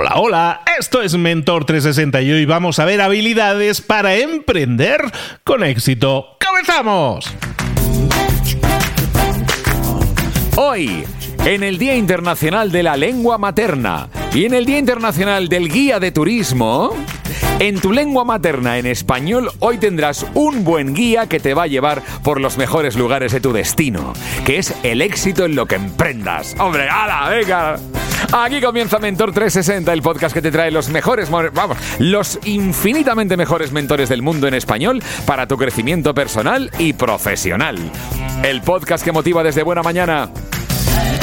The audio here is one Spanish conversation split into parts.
Hola, hola, esto es Mentor 360 y hoy vamos a ver habilidades para emprender con éxito. ¡Comenzamos! Hoy, en el Día Internacional de la Lengua Materna y en el Día Internacional del Guía de Turismo, en tu lengua materna en español, hoy tendrás un buen guía que te va a llevar por los mejores lugares de tu destino, que es el éxito en lo que emprendas. ¡Hombre, ala, venga! Aquí comienza Mentor 360, el podcast que te trae los mejores, vamos, los infinitamente mejores mentores del mundo en español para tu crecimiento personal y profesional. El podcast que motiva desde buena mañana.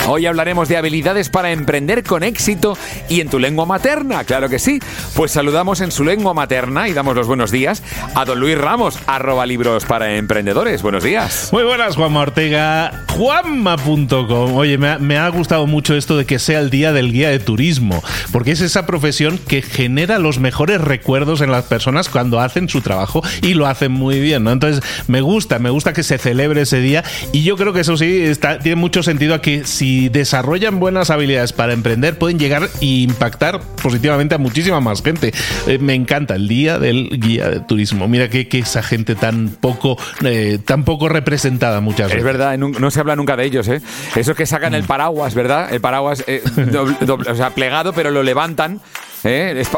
Hoy hablaremos de habilidades para emprender con éxito y en tu lengua materna, claro que sí. Pues saludamos en su lengua materna y damos los buenos días a don Luis Ramos, arroba libros para emprendedores. Buenos días. Muy buenas, Juanma Ortega. Juanma.com. Oye, me ha, gustado mucho esto de que sea el día del guía de turismo, porque es esa profesión que genera los mejores recuerdos en las personas cuando hacen su trabajo y lo hacen muy bien, ¿no? Entonces, me gusta, me gusta que se celebre ese día y yo creo que eso sí está, tiene mucho sentido aquí si desarrollan buenas habilidades para emprender, pueden llegar e impactar positivamente a muchísima más gente. Eh, me encanta el día del guía de turismo. Mira que, esa gente tan poco, eh, tan poco representada muchas veces. Es verdad, no se habla nunca de ellos, ¿eh? Eso que sacan el paraguas, ¿verdad? El paraguas, eh, o sea, plegado, pero lo levantan.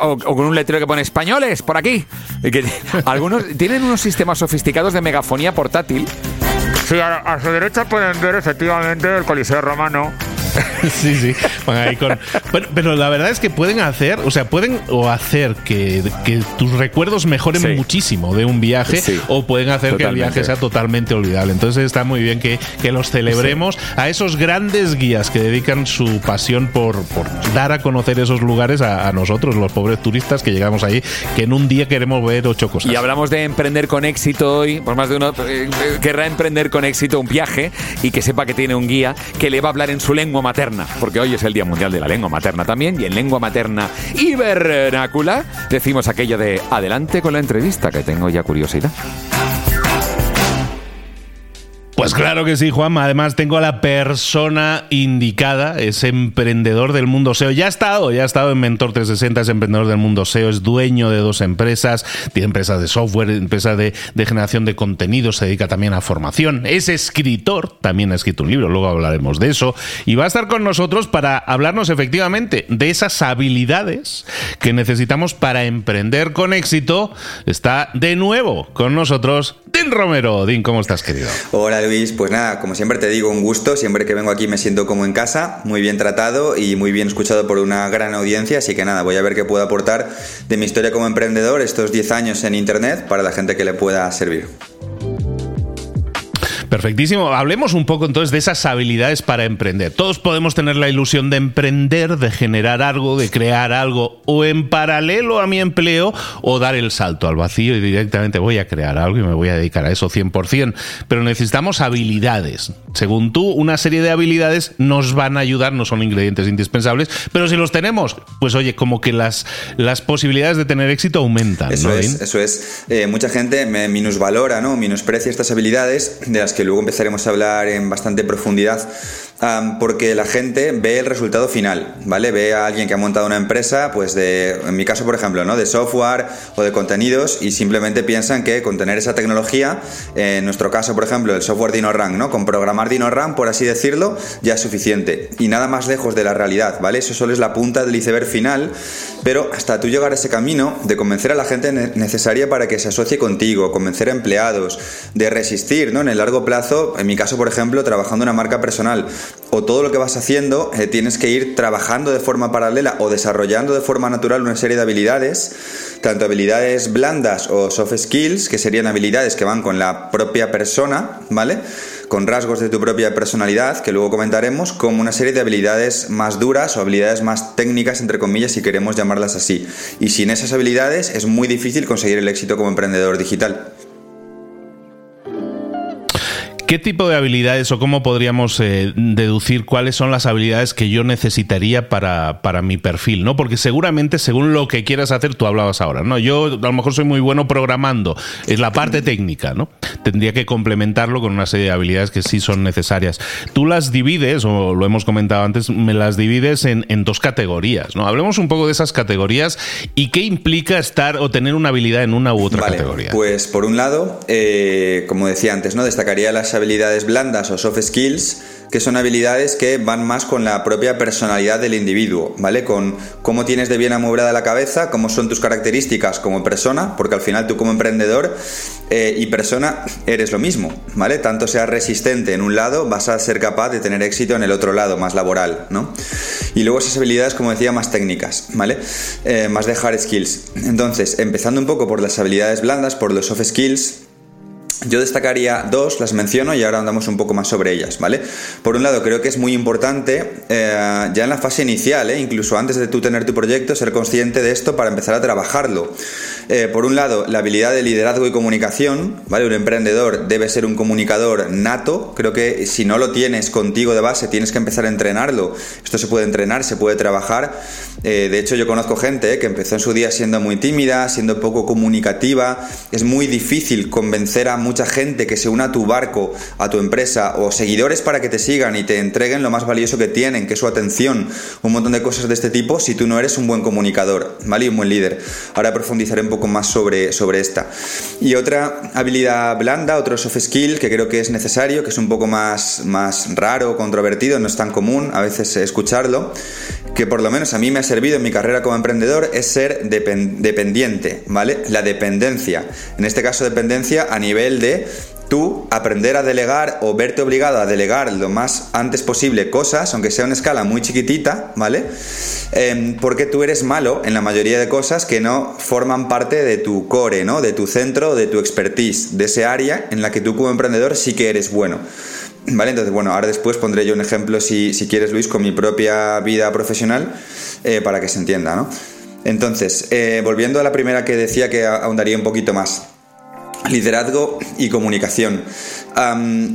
O, con un letrero que pone españoles por aquí. que, algunos tienen unos sistemas sofisticados de megafonía portátil Sí, a, su derecha pueden ver efectivamente el Coliseo Romano. sí, sí. pero, la verdad es que pueden hacer, o sea, pueden o hacer que, tus recuerdos mejoren muchísimo de un viaje o pueden hacer que el viaje sea totalmente olvidable. Entonces está muy bien que, los celebremos a esos grandes guías que dedican su pasión por, dar a conocer esos lugares a, nosotros, los pobres turistas que llegamos ahí, que en un día queremos ver ocho cosas. Y hablamos de emprender con éxito hoy, por más de uno eh, eh, querrá emprender con éxito un viaje y que sepa que tiene un guía que le va a hablar en su lengua materna, porque hoy es el Día Mundial de la Lengua Materna también, y en lengua materna y vernácula decimos aquello de adelante con la entrevista, que tengo ya curiosidad. Pues claro que sí, Juan. Además, tengo a la persona indicada, es emprendedor del mundo SEO. Ya ha estado, ya ha estado en Mentor 360, es emprendedor del mundo SEO, es dueño de dos empresas, tiene empresas de software, empresa de, generación de contenidos, se dedica también a formación, es escritor, también ha escrito un libro, luego hablaremos de eso. Y va a estar con nosotros para hablarnos efectivamente de esas habilidades que necesitamos para emprender con éxito. Está de nuevo con nosotros Din Romero. Din, ¿cómo estás, querido? Hola, Luis, pues nada, como siempre te digo, un gusto. Siempre que vengo aquí me siento como en casa, muy bien tratado y muy bien escuchado por una gran audiencia. Así que nada, voy a ver qué puedo aportar de mi historia como emprendedor estos 10 años en Internet para la gente que le pueda servir. Perfectísimo. Hablemos un poco entonces de esas habilidades para emprender. Todos podemos tener la ilusión de emprender, de generar algo, de crear algo, o en paralelo a mi empleo, o dar el salto al vacío y directamente voy a crear algo y me voy a dedicar a eso 100%. Pero necesitamos habilidades. Según tú, una serie de habilidades nos van a ayudar, no son ingredientes indispensables, pero si los tenemos, pues oye, como que las, las posibilidades de tener éxito aumentan. Eso es, eso es. Eh, mucha gente me minusvalora, ¿no? Menosprecia estas habilidades de las que luego empezaremos a hablar en bastante profundidad porque la gente ve el resultado final, ¿vale? Ve a alguien que ha montado una empresa, pues de, en mi caso, por ejemplo, ¿no? De software o de contenidos y simplemente piensan que con tener esa tecnología, en nuestro caso, por ejemplo, el software DinoRank, ¿no? Con programar DinoRank, por así decirlo, ya es suficiente. Y nada más lejos de la realidad, ¿vale? Eso solo es la punta del iceberg final, pero hasta tú llegar a ese camino de convencer a la gente necesaria para que se asocie contigo, convencer a empleados, de resistir, ¿no? En el largo plazo, en mi caso, por ejemplo, trabajando una marca personal, o todo lo que vas haciendo eh, tienes que ir trabajando de forma paralela o desarrollando de forma natural una serie de habilidades, tanto habilidades blandas o soft skills, que serían habilidades que van con la propia persona, ¿vale? Con rasgos de tu propia personalidad, que luego comentaremos, como una serie de habilidades más duras o habilidades más técnicas, entre comillas, si queremos llamarlas así. Y sin esas habilidades es muy difícil conseguir el éxito como emprendedor digital. ¿Qué tipo de habilidades o cómo podríamos eh, deducir cuáles son las habilidades que yo necesitaría para, para, mi perfil? ¿no? Porque seguramente, según lo que quieras hacer, tú hablabas ahora, ¿no? Yo a lo mejor soy muy bueno programando, es la parte técnica, ¿no? Tendría que complementarlo con una serie de habilidades que sí son necesarias. Tú las divides, o lo hemos comentado antes, me las divides en, en dos categorías, ¿no? Hablemos un poco de esas categorías y qué implica estar o tener una habilidad en una u otra categoría. Pues por un lado, eh, como decía antes, ¿no? Destacaría las habilidades blandas o soft skills que son habilidades que van más con la propia personalidad del individuo, ¿vale? Con cómo tienes de bien amueblada la cabeza, cómo son tus características como persona, porque al final tú como emprendedor eh, y persona eres lo mismo, ¿vale? Tanto seas resistente en un lado, vas a ser capaz de tener éxito en el otro lado, más laboral, ¿no? Y luego esas habilidades, como decía, más técnicas, ¿vale? Eh, más de hard skills. Entonces, empezando un poco por las habilidades blandas, por los soft skills, yo destacaría dos, las menciono y ahora andamos un poco más sobre ellas, ¿vale? Por un lado, creo que es muy importante, eh, ya en la fase inicial, eh, incluso antes de tú tener tu proyecto, ser consciente de esto para empezar a trabajarlo. Eh, por un lado, la habilidad de liderazgo y comunicación, ¿vale? Un emprendedor debe ser un comunicador nato, creo que si no lo tienes contigo de base, tienes que empezar a entrenarlo. Esto se puede entrenar, se puede trabajar. de hecho, yo conozco gente que empezó en su día siendo muy tímida, siendo poco comunicativa. Es muy difícil convencer a mucha gente que se una a tu barco, a tu empresa o seguidores para que te sigan y te entreguen lo más valioso que tienen, que es su atención, un montón de cosas de este tipo si tú no eres un buen comunicador, ¿vale? Y un buen líder. Ahora profundizaré un poco más sobre, sobre esta. Y otra habilidad blanda, otro soft skill que creo que es necesario, que es un poco más, más raro, controvertido, no es tan común a veces escucharlo, que por lo menos a mí me ha servido en mi carrera como emprendedor, es ser dependiente, ¿vale? La dependencia. En este caso, dependencia a nivel de tú aprender a delegar o verte obligado a delegar lo más antes posible cosas, aunque sea una escala muy chiquitita, ¿vale? Em, porque tú eres malo en la mayoría de cosas que no forman parte de tu core, ¿no? De tu centro, de tu expertise, de ese área en la que tú como emprendedor sí que eres bueno. Vale, entonces, bueno, ahora después pondré yo un ejemplo, si, quieres, Luis, con mi propia vida profesional, eh, para que se entienda, ¿no? Entonces, eh, volviendo a la primera que decía que ahondaría un poquito más. Liderazgo y comunicación.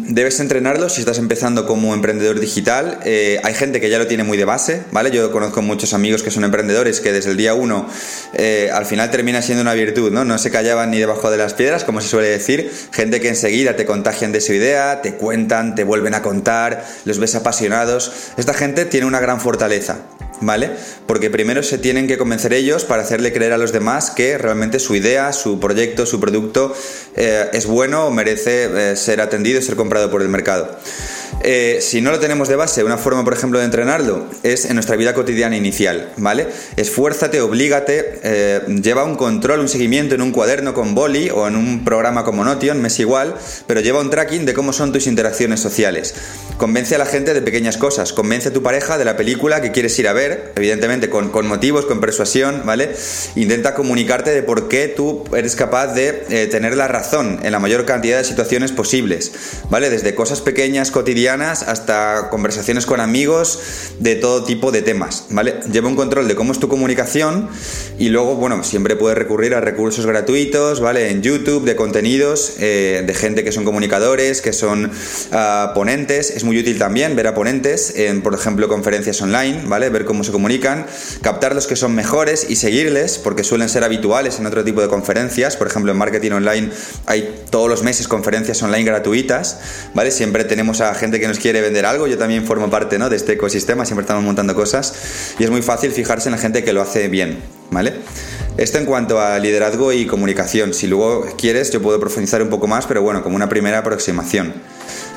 debes entrenarlo si estás empezando como emprendedor digital. Eh, hay gente que ya lo tiene muy de base, ¿vale? Yo conozco muchos amigos que son emprendedores que desde el día uno eh, al final termina siendo una virtud, ¿no? No se callaban ni debajo de las piedras, como se suele decir. Gente que enseguida te contagian de su idea, te cuentan, te vuelven a contar, los ves apasionados. Esta gente tiene una gran fortaleza. ¿Vale? Porque primero se tienen que convencer ellos para hacerle creer a los demás que realmente su idea, su proyecto, su producto eh, es bueno o merece eh, ser atendido y ser comprado por el mercado. Eh, si no lo tenemos de base, una forma, por ejemplo, de entrenarlo es en nuestra vida cotidiana inicial, ¿vale? Esfuérzate, oblígate, lleva un control, un seguimiento en un cuaderno con boli o en un programa como Notion, me es igual, pero lleva un tracking de cómo son tus interacciones sociales. Convence a la gente de pequeñas cosas, convence a tu pareja de la película que quieres ir a ver, evidentemente con, motivos, con persuasión, ¿vale? Intenta comunicarte de por qué tú eres capaz de eh, tener la razón en la mayor cantidad de situaciones posibles, ¿vale? Desde cosas pequeñas, cotidianas, hasta conversaciones con amigos de todo tipo de temas, ¿vale? Lleva un control de cómo es tu comunicación y luego, bueno, siempre puedes recurrir a recursos gratuitos, ¿vale? En YouTube, de contenidos, eh, de gente que son comunicadores, que son ah, ponentes. Es muy útil también ver a ponentes en, por ejemplo, conferencias online, ¿vale? Ver cómo se comunican, captar los que son mejores y seguirles, porque suelen ser habituales en otro tipo de conferencias. Por ejemplo, en marketing online hay todos los meses conferencias online gratuitas, ¿vale? Siempre tenemos a gente que nos quiere vender algo, yo también formo parte ¿no? de este ecosistema, siempre estamos montando cosas y es muy fácil fijarse en la gente que lo hace bien, ¿vale? Esto en cuanto a liderazgo y comunicación. Si luego quieres, yo puedo profundizar un poco más, pero bueno, como una primera aproximación.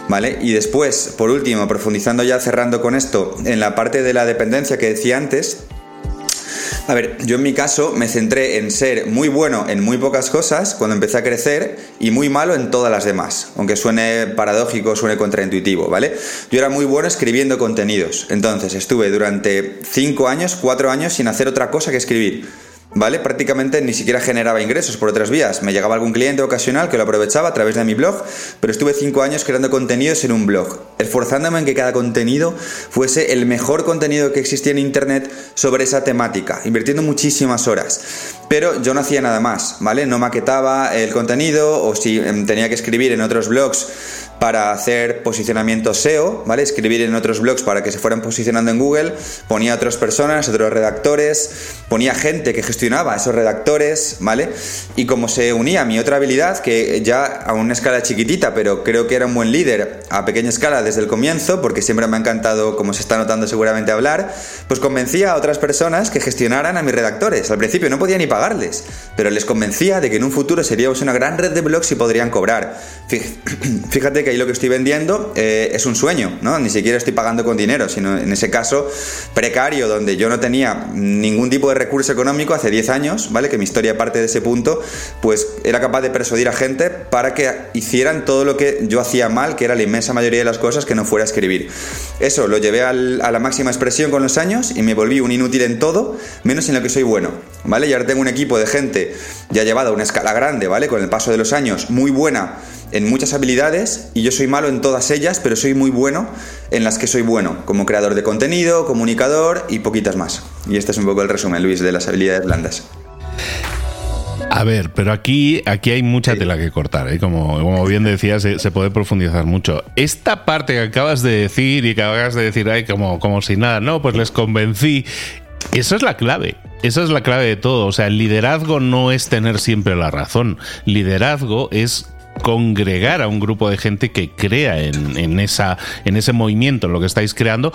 ¿Vale? Y después, por último, profundizando ya, cerrando con esto, en la parte de la dependencia que decía antes, a ver, yo en mi caso me centré en ser muy bueno en muy pocas cosas cuando empecé a crecer y muy malo en todas las demás, aunque suene paradójico, suene contraintuitivo, ¿vale? Yo era muy bueno escribiendo contenidos, entonces estuve durante 5 años, 4 años sin hacer otra cosa que escribir. ¿Vale? Prácticamente ni siquiera generaba ingresos por otras vías. Me llegaba algún cliente ocasional que lo aprovechaba a través de mi blog, pero estuve cinco años creando contenidos en un blog, esforzándome en que cada contenido fuese el mejor contenido que existía en Internet sobre esa temática, invirtiendo muchísimas horas. Pero yo no hacía nada más, ¿vale? No maquetaba el contenido o si em, tenía que escribir en otros blogs para hacer posicionamiento SEO, ¿vale? Escribir en otros blogs para que se fueran posicionando en Google, ponía a otras personas, otros redactores, ponía gente que gestionaba esos redactores, ¿vale? Y como se unía a mi otra habilidad, que ya a una escala chiquitita, pero creo que era un buen líder a pequeña escala desde el comienzo, porque siempre me ha encantado, como se está notando seguramente, hablar, pues convencía a otras personas que gestionaran a mis redactores. Al principio no podía ni pagarles, pero les convencía de que en un futuro seríamos una gran red de blogs y podrían cobrar. Fíjate que ahí lo que estoy vendiendo eh, es un sueño, ¿no? Ni siquiera estoy pagando con dinero, sino en ese caso precario, donde yo no tenía ningún tipo de recurso económico hace 10 años, ¿vale? Que mi historia parte de ese punto, pues era capaz de persuadir a gente para que hicieran todo lo que yo hacía mal, que era la inmensa mayoría de las cosas que no fuera a escribir. Eso lo llevé a la máxima expresión con los años y me volví un inútil en todo, menos en lo que soy bueno, ¿vale? Y ahora tengo un equipo de gente ya llevado a una escala grande, ¿vale? Con el paso de los años, muy buena en muchas habilidades y yo soy malo en todas ellas, pero soy muy bueno en las que soy bueno, como creador de contenido, comunicador y poquitas más. Y este es un poco el resumen, Luis, de las habilidades blandas. A ver, pero aquí, aquí hay mucha tela que cortar, ¿eh? como, como bien decías, se, puede profundizar mucho. Esta parte que acabas de decir y que acabas de decir, ay, como, como si nada, no, pues les convencí. Esa es la clave. Esa es la clave de todo. O sea, el liderazgo no es tener siempre la razón. Liderazgo es congregar a un grupo de gente que crea en, esa, en ese movimiento, en lo que estáis creando,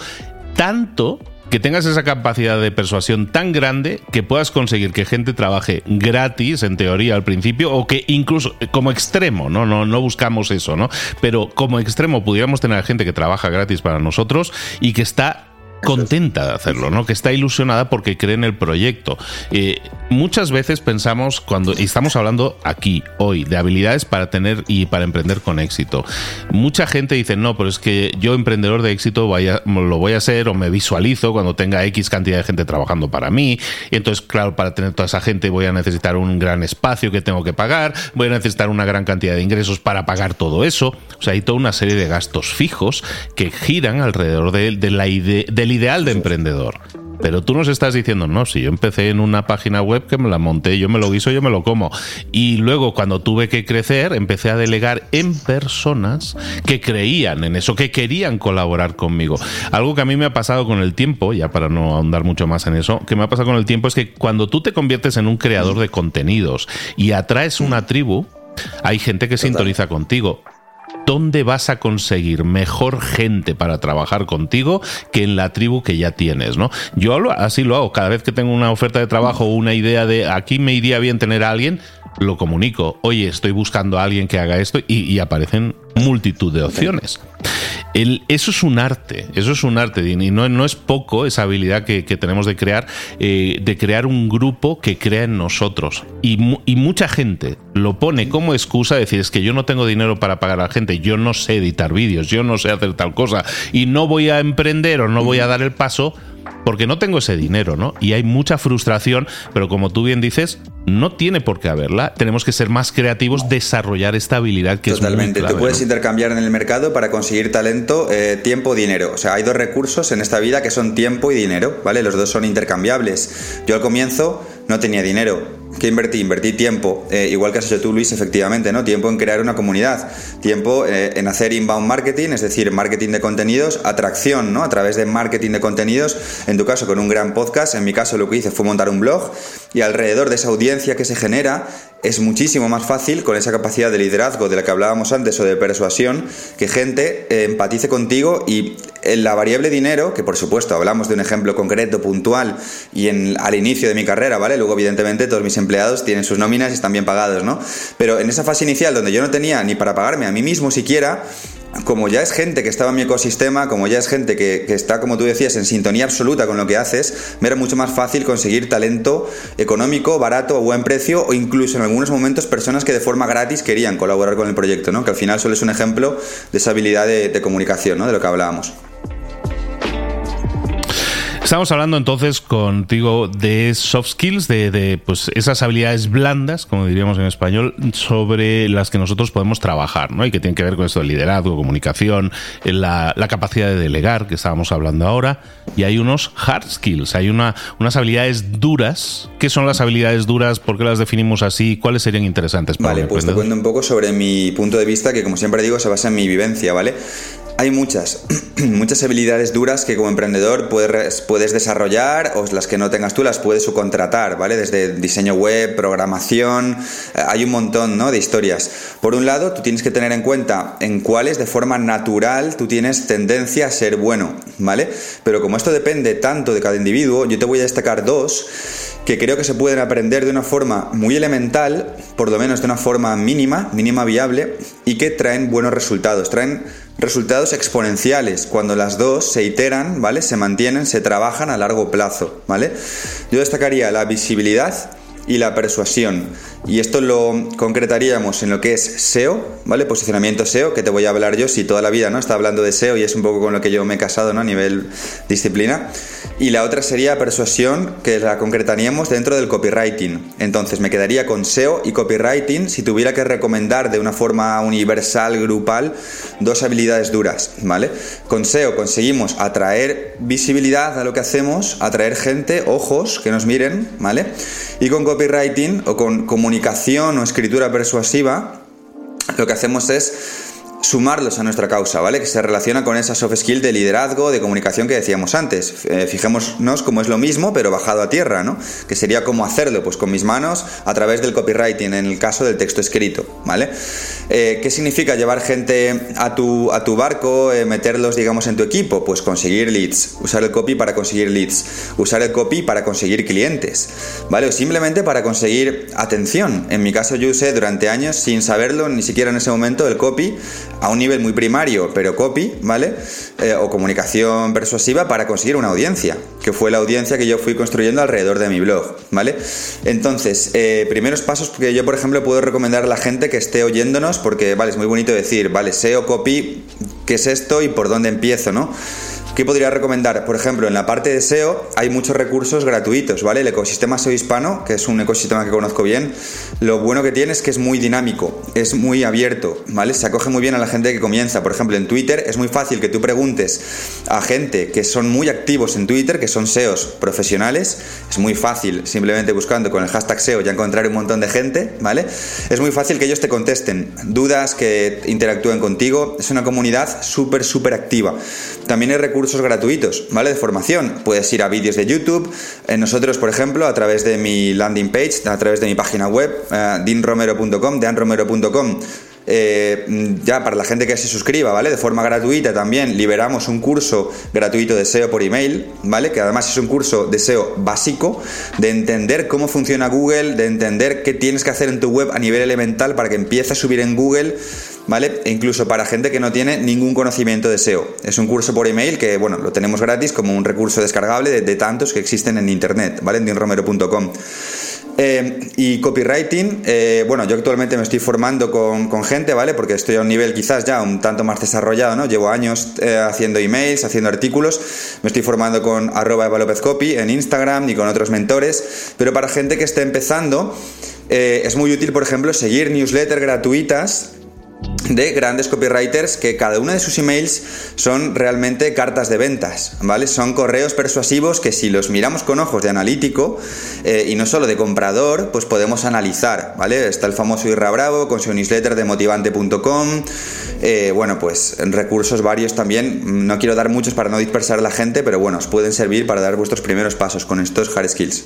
tanto que tengas esa capacidad de persuasión tan grande que puedas conseguir que gente trabaje gratis, en teoría, al principio, o que incluso como extremo, ¿no? No, no buscamos eso, ¿no? Pero como extremo pudiéramos tener gente que trabaja gratis para nosotros y que está contenta de hacerlo, ¿no? Que está ilusionada porque cree en el proyecto. Eh, muchas veces pensamos cuando estamos hablando aquí hoy de habilidades para tener y para emprender con éxito. Mucha gente dice no, pero es que yo emprendedor de éxito lo voy a hacer o me visualizo cuando tenga X cantidad de gente trabajando para mí. Y entonces, claro, para tener toda esa gente voy a necesitar un gran espacio que tengo que pagar, voy a necesitar una gran cantidad de ingresos para pagar todo eso. O sea, hay toda una serie de gastos fijos que giran alrededor de, la idea del ideal de emprendedor. Pero tú nos estás diciendo, no, si yo empecé en una página web que me la monté, yo me lo guiso, yo me lo como. Y luego cuando tuve que crecer, empecé a delegar en personas que creían en eso, que querían colaborar conmigo. Algo que a mí me ha pasado con el tiempo, ya para no ahondar mucho más en eso, que me ha pasado con el tiempo es que cuando tú te conviertes en un creador de contenidos y atraes una tribu, hay gente que sintoniza contigo. ¿Dónde vas a conseguir mejor gente para trabajar contigo que en la tribu que ya tienes? ¿no? Yo así lo hago. Cada vez que tengo una oferta de trabajo o una idea de aquí me iría bien tener a alguien, lo comunico. Oye, estoy buscando a alguien que haga esto y aparecen multitud de opciones eso es un arte, eso es un arte, y no, no es poco esa habilidad que, tenemos de crear, eh, de crear un grupo que crea en nosotros. Y, mucha gente lo pone como excusa, decir, es que yo no tengo dinero para pagar a la gente, yo no sé editar vídeos, yo no sé hacer tal cosa, y no voy a emprender o no voy a dar el paso porque no tengo ese dinero, ¿no? Y hay mucha frustración, pero como tú bien dices, no tiene por qué haberla. Tenemos que ser más creativos, desarrollar esta habilidad que Totalmente. es muy Tú puedes intercambiar en el mercado para conseguir talento, eh, tiempo, dinero. O sea, hay dos recursos en esta vida que son tiempo y dinero, ¿vale? Los dos son intercambiables. Yo al comienzo no tenía dinero ¿Qué invertí? Invertí tiempo, eh, igual que has hecho tú, Luis, efectivamente, ¿no? Tiempo en crear una comunidad, tiempo eh, en hacer inbound marketing, es decir, marketing de contenidos, atracción, ¿no? A través de marketing de contenidos, en tu caso con un gran podcast, en mi caso lo que hice fue montar un blog y alrededor de esa audiencia que se genera es muchísimo más fácil con esa capacidad de liderazgo de la que hablábamos antes o de persuasión que gente eh, empatice contigo y en la variable dinero, que por supuesto hablamos de un ejemplo concreto, puntual y en, al inicio de mi carrera, ¿vale? Luego evidentemente todos mis empleados tienen sus nóminas y están bien pagados, ¿no? Pero en esa fase inicial donde yo no tenía ni para pagarme a mí mismo siquiera, como ya es gente que estaba en mi ecosistema, como ya es gente que, está, como tú decías, en sintonía absoluta con lo que haces, me era mucho más fácil conseguir talento económico, barato, a buen precio o incluso en algunos momentos personas que de forma gratis querían colaborar con el proyecto, ¿no? que al final solo es un ejemplo de esa habilidad de, de comunicación, ¿no? de lo que hablábamos. Estamos hablando entonces contigo de soft skills, de, pues esas habilidades blandas, como diríamos en español, sobre las que nosotros podemos trabajar, ¿no? Y que tienen que ver con esto de liderazgo, comunicación, la, capacidad de delegar, que estábamos hablando ahora. Y hay unos hard skills, hay una, unas habilidades duras. ¿Qué son las habilidades duras? ¿Por qué las definimos así? ¿Cuáles serían interesantes para Vale, pues te cuento un poco sobre mi punto de vista, que como siempre digo, se basa en mi vivencia, ¿vale? Hay muchas, muchas habilidades duras que como emprendedor puedes, puedes desarrollar o las que no tengas tú las puedes subcontratar, ¿vale? Desde diseño web, programación, eh, hay un montón, ¿no? De historias. Por un lado, tú tienes que tener en cuenta en cuáles de forma natural tú tienes tendencia a ser bueno, ¿vale? Pero como esto depende tanto de cada individuo, yo te voy a destacar dos que creo que se pueden aprender de una forma muy elemental, por lo menos de una forma mínima, mínima viable, y que traen buenos resultados, traen resultados exponenciales cuando las dos se iteran, ¿vale? Se mantienen, se trabajan a largo plazo, ¿vale? Yo destacaría la visibilidad y la persuasión. Y esto lo concretaríamos en lo que es SEO, ¿vale? Posicionamiento SEO, que te voy a hablar yo si toda la vida, ¿no? Está hablando de SEO y es un poco con lo que yo me he casado, ¿no? A nivel disciplina. Y la otra sería persuasión, que la concretaríamos dentro del copywriting. Entonces me quedaría con SEO y copywriting si tuviera que recomendar de una forma universal, grupal, dos habilidades duras, ¿vale? Con SEO conseguimos atraer visibilidad a lo que hacemos, atraer gente, ojos que nos miren, ¿vale? Y con copywriting o con comunicación o escritura persuasiva, lo que hacemos es sumarlos a nuestra causa, ¿vale? Que se relaciona con esa soft skill de liderazgo, de comunicación que decíamos antes. Eh, fijémonos cómo es lo mismo, pero bajado a tierra, ¿no? Que sería como hacerlo, pues con mis manos a través del copywriting, en el caso del texto escrito, ¿vale? Eh, ¿Qué significa llevar gente a tu, a tu barco, eh, meterlos, digamos, en tu equipo? Pues conseguir leads, usar el copy para conseguir leads, usar el copy para conseguir clientes, ¿vale? O simplemente para conseguir atención. En mi caso yo usé durante años, sin saberlo, ni siquiera en ese momento, el copy a un nivel muy primario, pero copy, ¿vale? Eh, o comunicación persuasiva para conseguir una audiencia, que fue la audiencia que yo fui construyendo alrededor de mi blog, ¿vale? Entonces, eh, primeros pasos que yo, por ejemplo, puedo recomendar a la gente que esté oyéndonos, porque, vale, es muy bonito decir, vale, SEO, copy, ¿qué es esto y por dónde empiezo, ¿no? ¿Qué podría recomendar? Por ejemplo, en la parte de SEO hay muchos recursos gratuitos, ¿vale? El ecosistema SEO hispano, que es un ecosistema que conozco bien, lo bueno que tiene es que es muy dinámico, es muy abierto, ¿vale? Se acoge muy bien a la gente que comienza. Por ejemplo, en Twitter es muy fácil que tú preguntes a gente que son muy activos en Twitter, que son SEOs profesionales, es muy fácil, simplemente buscando con el hashtag SEO ya encontrar un montón de gente, ¿vale? Es muy fácil que ellos te contesten dudas, que interactúen contigo, es una comunidad súper, súper activa. También hay recursos cursos gratuitos, ¿vale? De formación. Puedes ir a vídeos de YouTube. Eh, nosotros, por ejemplo, a través de mi landing page, a través de mi página web, uh, dinromero.com, deanromero.com, eh, ya para la gente que se suscriba, ¿vale? De forma gratuita también liberamos un curso gratuito de SEO por email, ¿vale? Que además es un curso de SEO básico, de entender cómo funciona Google, de entender qué tienes que hacer en tu web a nivel elemental para que empiece a subir en Google ¿vale? E incluso para gente que no tiene ningún conocimiento de SEO. Es un curso por email que, bueno, lo tenemos gratis como un recurso descargable de, tantos que existen en internet, ¿vale? En dinromero.com. Eh, y copywriting, eh, bueno, yo actualmente me estoy formando con, gente, ¿vale? Porque estoy a un nivel quizás ya un tanto más desarrollado, ¿no? Llevo años eh, haciendo emails, haciendo artículos, me estoy formando con arroba Copy en Instagram y con otros mentores, pero para gente que esté empezando, es muy útil, por ejemplo, seguir newsletters gratuitas de grandes copywriters que cada uno de sus emails son realmente cartas de ventas, ¿vale? Son correos persuasivos que si los miramos con ojos de analítico eh, y no solo de comprador, pues podemos analizar, ¿vale? Está el famoso Irra Bravo con su newsletter de motivante.com, eh, bueno, pues recursos varios también, no quiero dar muchos para no dispersar a la gente, pero bueno, os pueden servir para dar vuestros primeros pasos con estos hard skills.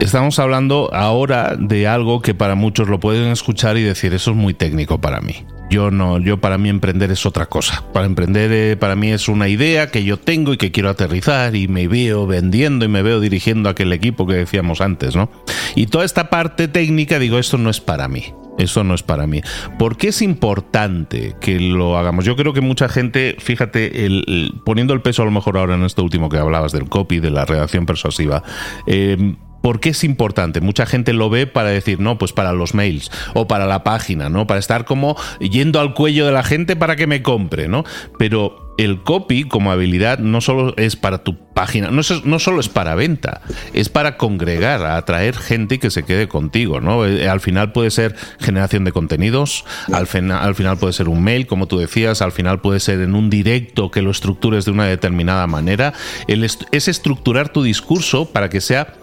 Estamos hablando ahora de algo que para muchos lo pueden escuchar y decir, eso es muy técnico para mí. Yo no, yo para mí emprender es otra cosa. Para emprender eh, para mí es una idea que yo tengo y que quiero aterrizar y me veo vendiendo y me veo dirigiendo aquel equipo que decíamos antes, ¿no? Y toda esta parte técnica digo, esto no es para mí. Eso no es para mí. ¿Por qué es importante que lo hagamos? Yo creo que mucha gente, fíjate, el, poniendo el peso a lo mejor ahora en esto último que hablabas del copy, de la redacción persuasiva, eh, ¿Por qué es importante? Mucha gente lo ve para decir, no, pues para los mails o para la página, ¿no? Para estar como yendo al cuello de la gente para que me compre, ¿no? Pero el copy como habilidad no solo es para tu página, no, es, no solo es para venta, es para congregar, atraer gente que se quede contigo, ¿no? Eh, al final puede ser generación de contenidos, al, al final puede ser un mail, como tú decías, al final puede ser en un directo que lo estructures de una determinada manera. es estructurar tu discurso para que sea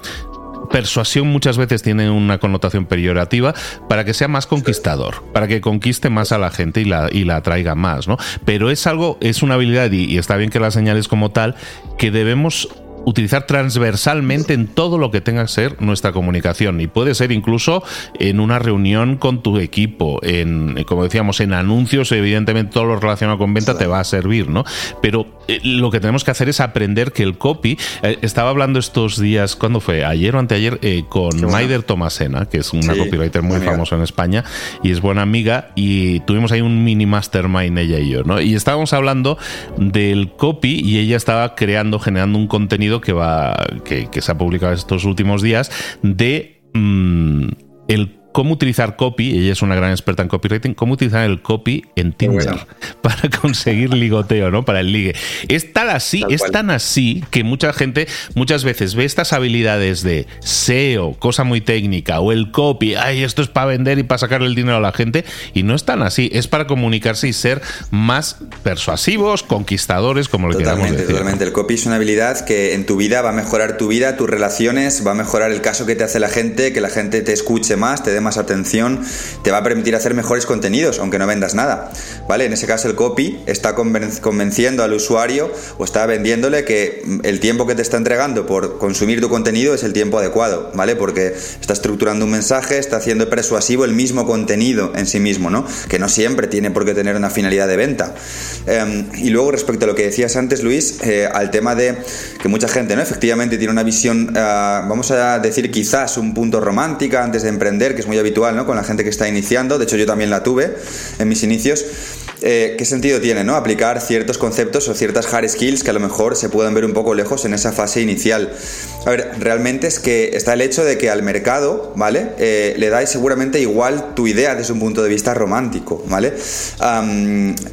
persuasión muchas veces tiene una connotación peyorativa para que sea más conquistador, para que conquiste más a la gente y la, y la atraiga más, ¿no? Pero es algo, es una habilidad y, y está bien que la señales como tal, que debemos utilizar transversalmente en todo lo que tenga que ser nuestra comunicación y puede ser incluso en una reunión con tu equipo, en como decíamos en anuncios, evidentemente todo lo relacionado con venta te va a servir, ¿no? Pero eh, lo que tenemos que hacer es aprender que el copy eh, estaba hablando estos días, ¿cuándo fue? Ayer o anteayer eh, con Maider Tomasena, que es una copywriter muy famosa en España y es buena amiga y tuvimos ahí un mini mastermind ella y yo, ¿no? Y estábamos hablando del copy y ella estaba creando, generando un contenido que va que, se ha publicado estos últimos días de mm, el cómo utilizar copy, ella es una gran experta en copywriting, cómo utilizar el copy en Tinder para conseguir ligoteo, ¿no? Para el ligue. Es tan así, es tan así que mucha gente muchas veces ve estas habilidades de SEO, cosa muy técnica, o el copy, ay, esto es para vender y para sacarle el dinero a la gente, y no es tan así, es para comunicarse y ser más persuasivos, conquistadores, como lo queramos decir. Totalmente, el copy es una habilidad que en tu vida va a mejorar tu vida, tus relaciones, va a mejorar el caso que te hace la gente, que la gente te escuche más, te dé más atención, te va a permitir hacer mejores contenidos, aunque no vendas nada. ¿Vale? En ese caso el copy está convenciendo al usuario o está vendiéndole que el tiempo que te está entregando por consumir tu contenido es el tiempo adecuado, ¿vale? Porque está estructurando un mensaje, está haciendo persuasivo el mismo contenido en sí mismo, ¿no? Que no siempre tiene por qué tener una finalidad de venta. Em, y luego respecto a lo que decías antes, Luis, eh, al tema de que mucha gente, ¿no? Efectivamente tiene una visión, ah, vamos a decir quizás un punto romántica antes de emprender, que es muy habitual ¿no? con la gente que está iniciando, de hecho yo también la tuve en mis inicios. Eh, ¿Qué sentido tiene ¿no? aplicar ciertos conceptos o ciertas hard skills que a lo mejor se puedan ver un poco lejos en esa fase inicial? A ver, realmente es que está el hecho de que al mercado, ¿vale? Eh, le dais seguramente igual tu idea desde un punto de vista romántico, ¿vale?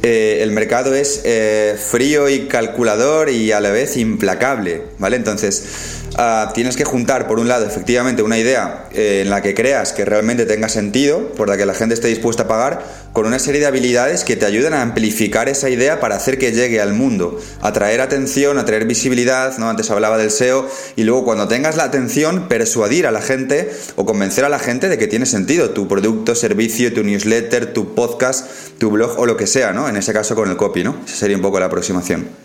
Eh, el mercado es frío y calculador y a la vez implacable, ¿vale? Entonces, Ah, tienes que juntar, por un lado, efectivamente, una idea eh, en la que creas que realmente tenga sentido, por la que la gente esté dispuesta a pagar, con una serie de habilidades que te ayuden a amplificar esa idea para hacer que llegue al mundo, atraer atención, atraer visibilidad, ¿no? Antes hablaba del SEO, y luego cuando tengas la atención, persuadir a la gente o convencer a la gente de que tiene sentido tu producto, servicio, tu newsletter, tu podcast, tu blog o lo que sea, ¿no? En ese caso con el copy, ¿no? Esa sería un poco la aproximación.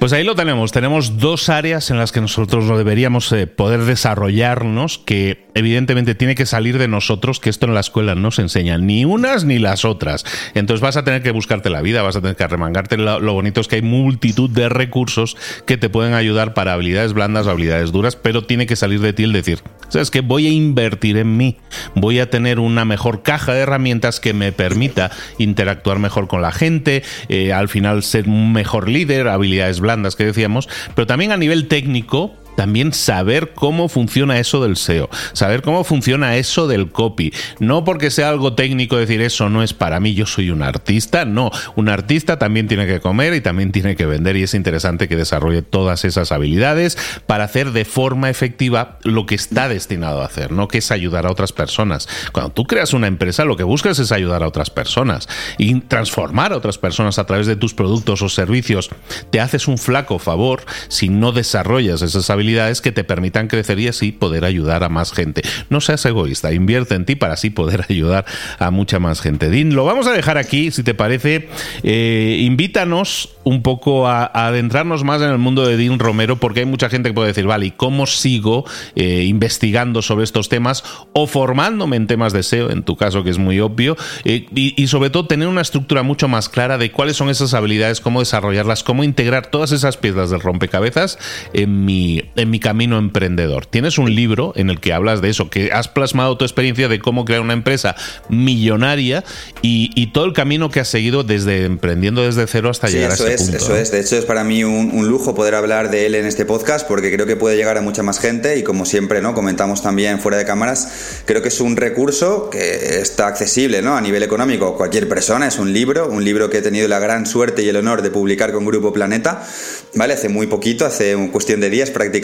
Pues ahí lo tenemos. Tenemos dos áreas en las que nosotros no deberíamos eh, poder desarrollarnos, que evidentemente tiene que salir de nosotros, que esto en la escuela no se enseña, ni unas ni las otras. Entonces vas a tener que buscarte la vida, vas a tener que arremangarte. Lo, bonito es que hay multitud de recursos que te pueden ayudar para habilidades blandas o habilidades duras, pero tiene que salir de ti el decir, ¿sabes qué? Voy a invertir en mí, voy a tener una mejor caja de herramientas que me permita interactuar mejor con la gente, eh, al final ser un mejor líder, habilidades blandas que decíamos, pero también a nivel técnico también saber cómo funciona eso del SEO, saber cómo funciona eso del copy. No porque sea algo técnico decir eso no es para mí, yo soy un artista, no, un artista también tiene que comer y también tiene que vender y es interesante que desarrolle todas esas habilidades para hacer de forma efectiva lo que está destinado a hacer, no que es ayudar a otras personas. Cuando tú creas una empresa lo que buscas es ayudar a otras personas y transformar a otras personas a través de tus productos o servicios. Te haces un flaco favor si no desarrollas esas habilidades que te permitan crecer y así poder ayudar a más gente. No seas egoísta, invierte en ti para así poder ayudar a mucha más gente. Din, lo vamos a dejar aquí, si te parece. Eh, invítanos un poco a, adentrarnos más en el mundo de Dean Romero, porque hay mucha gente que puede decir, vale, ¿y cómo sigo eh, investigando sobre estos temas o formándome en temas de SEO, en tu caso que es muy obvio, eh, y, sobre todo tener una estructura mucho más clara de cuáles son esas habilidades, cómo desarrollarlas, cómo integrar todas esas piezas del rompecabezas en mi en mi camino emprendedor. Tienes un libro en el que hablas de eso, que has plasmado tu experiencia de cómo crear una empresa millonaria y, todo el camino que has seguido desde emprendiendo desde cero hasta llegar a ese es, punto. Eso es, de hecho es para mí un, lujo poder hablar de él en este podcast porque creo que puede llegar a mucha más gente y como siempre, ¿no? Comentamos también fuera de cámaras, creo que es un recurso que está accesible, ¿no? A nivel económico, cualquier persona, es un libro, un libro que he tenido la gran suerte y el honor de publicar con Grupo Planeta, ¿vale? Hace muy poquito, hace un cuestión de días prácticamente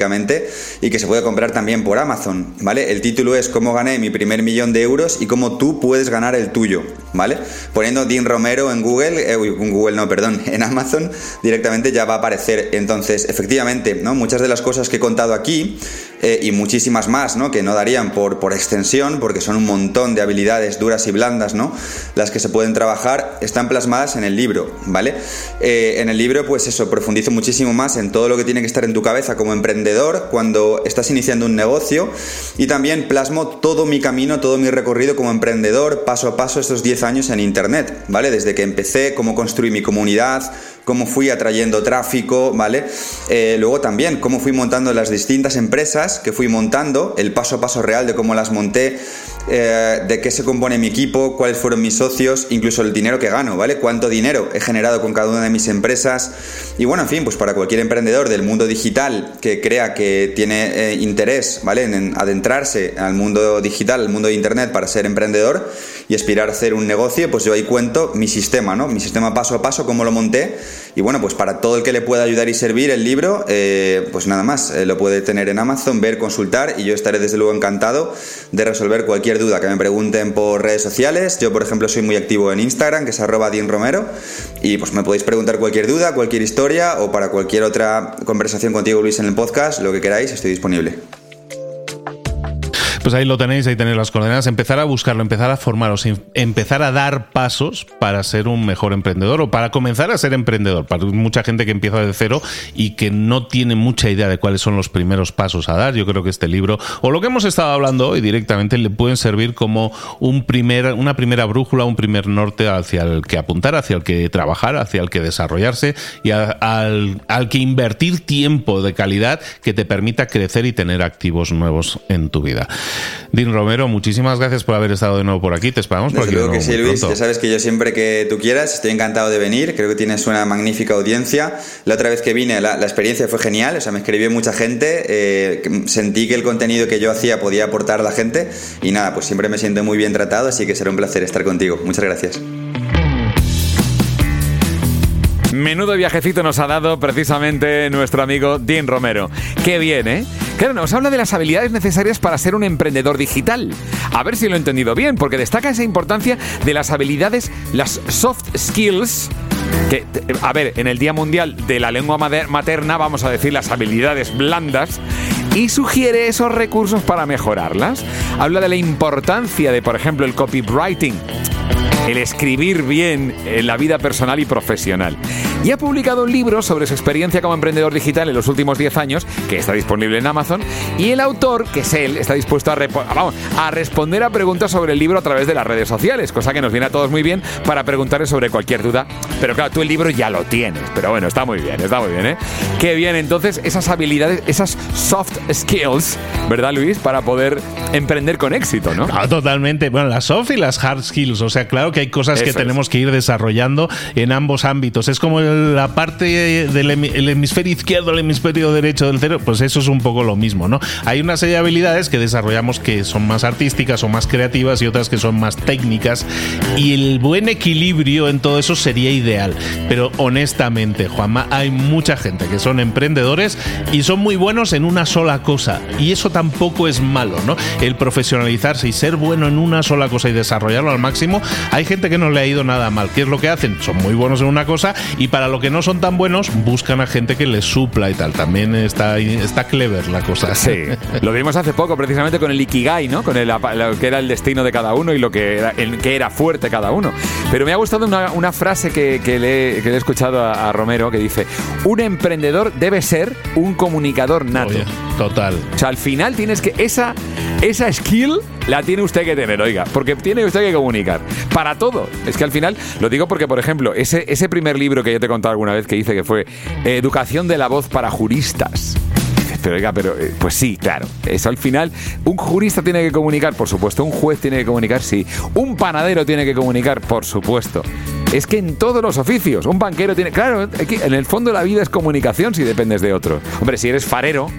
y que se puede comprar también por Amazon, ¿vale? El título es Cómo gané mi primer millón de euros y cómo tú puedes ganar el tuyo, ¿vale? Poniendo Dean Romero en Google, eh, en Google no, perdón, en Amazon directamente ya va a aparecer. Entonces, efectivamente, ¿no? Muchas de las cosas que he contado aquí eh, y muchísimas más, ¿no? Que no darían por, por extensión, porque son un montón de habilidades duras y blandas, ¿no? Las que se pueden trabajar, están plasmadas en el libro, ¿vale? Eh, en el libro, pues eso, profundizo muchísimo más en todo lo que tiene que estar en tu cabeza como emprendedor cuando estás iniciando un negocio y también plasmo todo mi camino, todo mi recorrido como emprendedor, paso a paso estos 10 años en Internet, ¿vale? Desde que empecé, cómo construí mi comunidad, cómo fui atrayendo tráfico, ¿vale? Eh, luego también cómo fui montando las distintas empresas que fui montando, el paso a paso real de cómo las monté, eh, de qué se compone mi equipo, cuáles fueron mis socios, incluso el dinero que gano, ¿vale? Cuánto dinero he generado con cada una de mis empresas. Y bueno, en fin, pues para cualquier emprendedor del mundo digital que crea que tiene eh, interés, ¿vale? En adentrarse al mundo digital, al mundo de Internet para ser emprendedor y aspirar a hacer un negocio, pues yo ahí cuento mi sistema, ¿no? Mi sistema paso a paso, cómo lo monté y bueno, pues para todo el que le pueda ayudar y servir el libro, eh, pues nada más, eh, lo puede tener en Amazon, ver, consultar y yo estaré desde luego encantado de resolver cualquier duda que me pregunten por redes sociales. Yo, por ejemplo, soy muy activo en Instagram, que es arroba Romero, y pues me podéis preguntar cualquier duda, cualquier historia o para cualquier otra conversación contigo, Luis, en el podcast, lo que queráis, estoy disponible. Pues ahí lo tenéis, ahí tenéis las coordenadas. Empezar a buscarlo, empezar a formaros, empezar a dar pasos para ser un mejor emprendedor o para comenzar a ser emprendedor. Para mucha gente que empieza de cero y que no tiene mucha idea de cuáles son los primeros pasos a dar. Yo creo que este libro, o lo que hemos estado hablando hoy directamente, le pueden servir como un primer, una primera brújula, un primer norte hacia el que apuntar, hacia el que trabajar, hacia el que desarrollarse y al, al que invertir tiempo de calidad que te permita crecer y tener activos nuevos en tu vida. Din Romero, muchísimas gracias por haber estado de nuevo por aquí. Te esperamos por aquí. Creo que sí, Luis. Ya sabes que yo siempre que tú quieras estoy encantado de venir. Creo que tienes una magnífica audiencia. La otra vez que vine, la, experiencia fue genial. O sea, me escribió mucha gente. Eh, sentí que el contenido que yo hacía podía aportar a la gente. Y nada, pues siempre me siento muy bien tratado. Así que será un placer estar contigo. Muchas gracias. Menudo viajecito nos ha dado precisamente nuestro amigo Dean Romero. Qué bien, ¿eh? Claro, nos habla de las habilidades necesarias para ser un emprendedor digital. A ver si lo he entendido bien, porque destaca esa importancia de las habilidades, las soft skills, que, a ver, en el Día Mundial de la Lengua Materna vamos a decir las habilidades blandas y sugiere esos recursos para mejorarlas. Habla de la importancia de, por ejemplo, el copywriting el escribir bien en la vida personal y profesional. Y ha publicado un libro sobre su experiencia como emprendedor digital en los últimos 10 años, que está disponible en Amazon, y el autor, que es él, está dispuesto a, vamos, a responder a preguntas sobre el libro a través de las redes sociales, cosa que nos viene a todos muy bien para preguntarle sobre cualquier duda. Pero claro, tú el libro ya lo tienes, pero bueno, está muy bien, está muy bien, ¿eh? Qué bien, entonces esas habilidades, esas soft skills, ¿verdad Luis? Para poder emprender con éxito, ¿no? Ah, totalmente. Bueno, las soft y las hard skills, o sea, claro que hay cosas que tenemos que ir desarrollando en ambos ámbitos. Es como la parte del hemisferio izquierdo, el hemisferio derecho del cerebro, pues eso es un poco lo mismo, ¿no? Hay una serie de habilidades que desarrollamos que son más artísticas o más creativas y otras que son más técnicas y el buen equilibrio en todo eso sería ideal. Pero honestamente, Juanma, hay mucha gente que son emprendedores y son muy buenos en una sola cosa y eso tampoco es malo, ¿no? El profesionalizarse y ser bueno en una sola cosa y desarrollarlo al máximo, hay gente que no le ha ido nada mal. ¿Qué es lo que hacen? Son muy buenos en una cosa y para lo que no son tan buenos, buscan a gente que les supla y tal. También está, está clever la cosa. Sí, lo vimos hace poco precisamente con el Ikigai, ¿no? Con el, lo que era el destino de cada uno y lo que era, el, que era fuerte cada uno. Pero me ha gustado una, frase que, le, he escuchado a, Romero que dice, un emprendedor debe ser un comunicador nato. total. O sea, al final tienes que... Esa, esa skill la tiene usted que tener, oiga, porque tiene usted que comunicar. Para todo. Es que al final, lo digo porque, por ejemplo, ese, ese primer libro que yo te he contado alguna vez que hice, que fue Educación de la voz para juristas pero oiga, pero eh, pues sí, claro. Eso al final, un jurista tiene que comunicar, por supuesto. Un juez tiene que comunicar, sí. Un panadero tiene que comunicar, por supuesto. Es que en todos los oficios, un banquero tiene. Claro, en el fondo la vida es comunicación si dependes de otro. Hombre, si eres farero,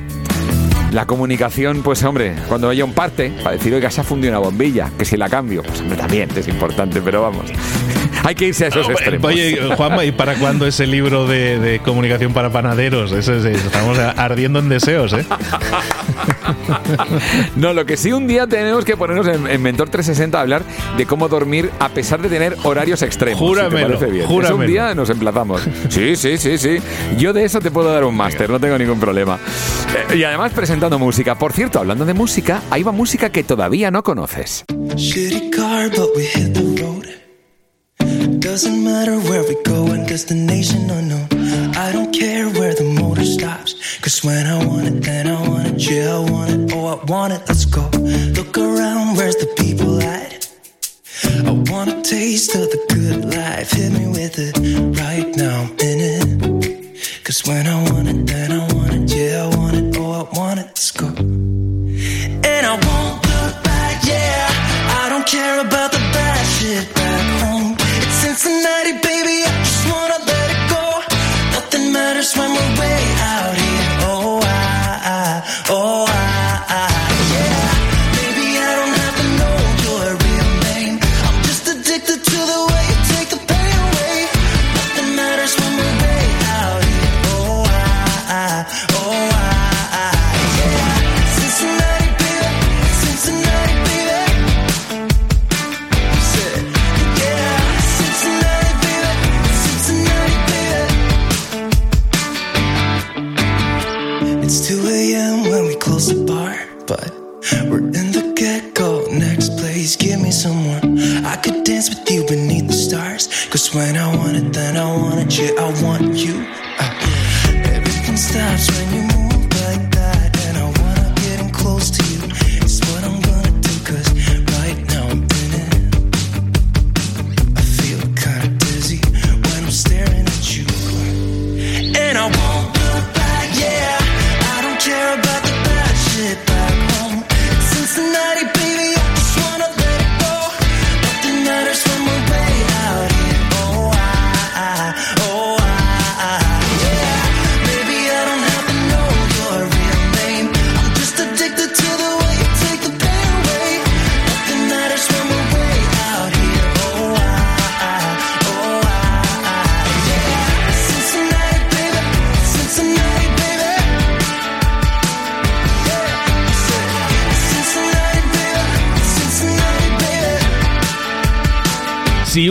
la comunicación, pues hombre, cuando haya un parte, para decir, oiga, se ha fundido una bombilla, que si la cambio, pues hombre, también es importante, pero vamos. Hay que irse a esos extremos. Oye, Juanma, ¿y para cuándo ese libro de, comunicación para panaderos? estamos ardiendo en deseos, ¿eh? No, lo que sí un día tenemos que ponernos en, Mentor 360 a hablar de cómo dormir a pesar de tener horarios extremos. Júramelo, si un día nos emplazamos. Sí, sí, sí, sí. Yo de eso te puedo dar un máster, no tengo ningún problema. Eh, y además presentando música. Por cierto, hablando de música, ahí va música que todavía no conoces. Doesn't matter where we go and destination unknown. I don't care where the motor stops. Cause when I want it, then I want it. Yeah, I want it. Oh, I want it. Let's go. Look around, where's the people at? I want a taste of the good life. Hit me with it right now. In it. Cause when I want it, then I want it. Yeah, I want it. I want it. Let's go. And I won't look back. Yeah, I don't care about the bad shit back home. It's Cincinnati, baby, I